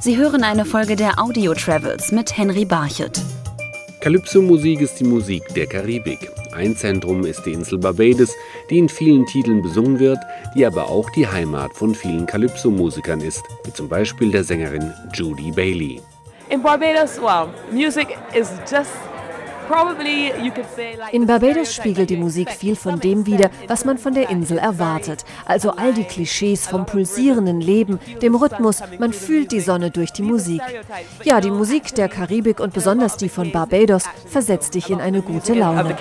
Sie hören eine Folge der Audio Travels mit Henry Barchet. Calypso-Musik ist die Musik der Karibik. Ein Zentrum ist die Insel Barbados, die in vielen Titeln besungen wird, die aber auch die Heimat von vielen Calypso-Musikern ist, wie zum Beispiel der Sängerin Judy Bailey. In Barbados, well, music is just in Barbados spiegelt die Musik viel von dem wider, was man von der Insel erwartet. Also all die Klischees vom pulsierenden Leben, dem Rhythmus, man fühlt die Sonne durch die Musik. Ja, die Musik der Karibik und besonders die von Barbados versetzt dich in eine gute Laune.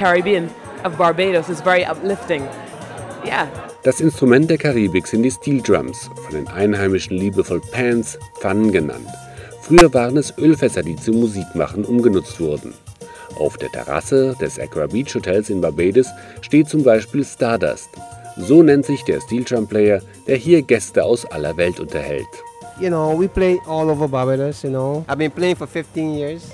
Das Instrument der Karibik sind die Steel Drums, von den Einheimischen liebevoll Pans, Pfannen genannt. Früher waren es Ölfässer, die zum Musikmachen umgenutzt wurden. Auf der Terrasse des Accra Beach Hotels in Barbados steht zum Beispiel Stardust. So nennt sich der Steel Drum Player, der hier Gäste aus aller Welt unterhält. You know, we play all over Barbados, you know. I've been playing for 15 years.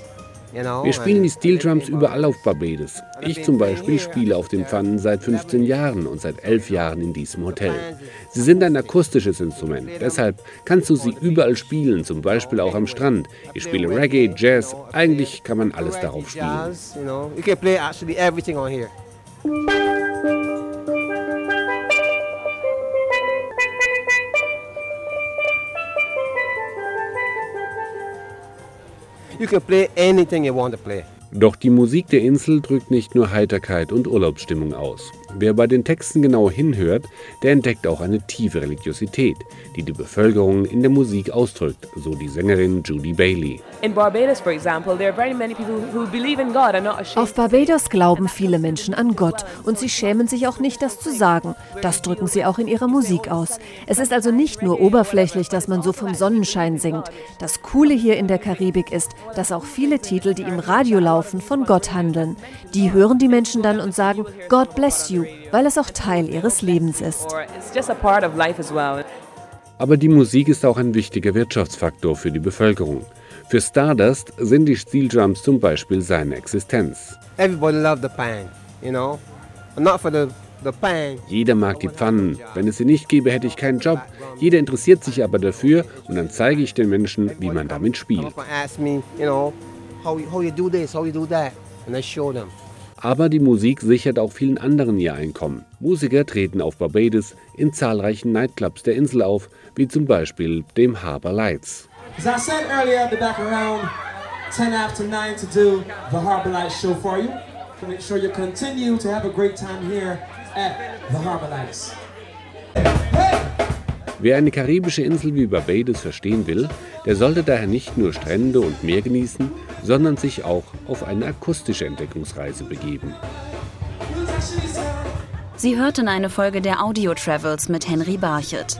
Wir spielen die Steel Drums überall auf Barbados. Ich zum Beispiel spiele auf den Pfannen seit 15 Jahren und seit 11 Jahren in diesem Hotel. Sie sind ein akustisches Instrument, deshalb kannst du sie überall spielen, zum Beispiel auch am Strand. Ich spiele Reggae, Jazz, eigentlich kann man alles darauf spielen. You can play anything you want to play. Doch die Musik der Insel drückt nicht nur Heiterkeit und Urlaubsstimmung aus. Wer bei den Texten genau hinhört, der entdeckt auch eine tiefe Religiosität, die die Bevölkerung in der Musik ausdrückt, so die Sängerin Judy Bailey. Auf Barbados glauben viele Menschen an Gott und sie schämen sich auch nicht, das zu sagen. Das drücken sie auch in ihrer Musik aus. Es ist also nicht nur oberflächlich, dass man so vom Sonnenschein singt. Das Coole hier in der Karibik ist, dass auch viele Titel, die im Radio laufen, von Gott handeln. Die hören die Menschen dann und sagen, God bless you, weil es auch Teil ihres Lebens ist. Aber die Musik ist auch ein wichtiger Wirtschaftsfaktor für die Bevölkerung. Für Stardust sind die Steel Drums zum Beispiel seine Existenz. Jeder mag die Pfannen. Wenn es sie nicht gäbe, hätte ich keinen Job. Jeder interessiert sich aber dafür und dann zeige ich den Menschen, wie man damit spielt. Aber die Musik sichert auch vielen anderen ihr Einkommen. Musiker treten auf Barbados in zahlreichen Nightclubs der Insel auf, wie zum Beispiel dem Harbor Lights. As I said earlier, I'll be back around 10 after 9 to do the Lights show for you. To make sure you continue to have a great time here at the Harbor Lights. Wer eine karibische Insel wie Barbados verstehen will, der sollte daher nicht nur Strände und Meer genießen, sondern sich auch auf eine akustische Entdeckungsreise begeben. Sie hörten eine Folge der Audio Travels mit Henry Barchet.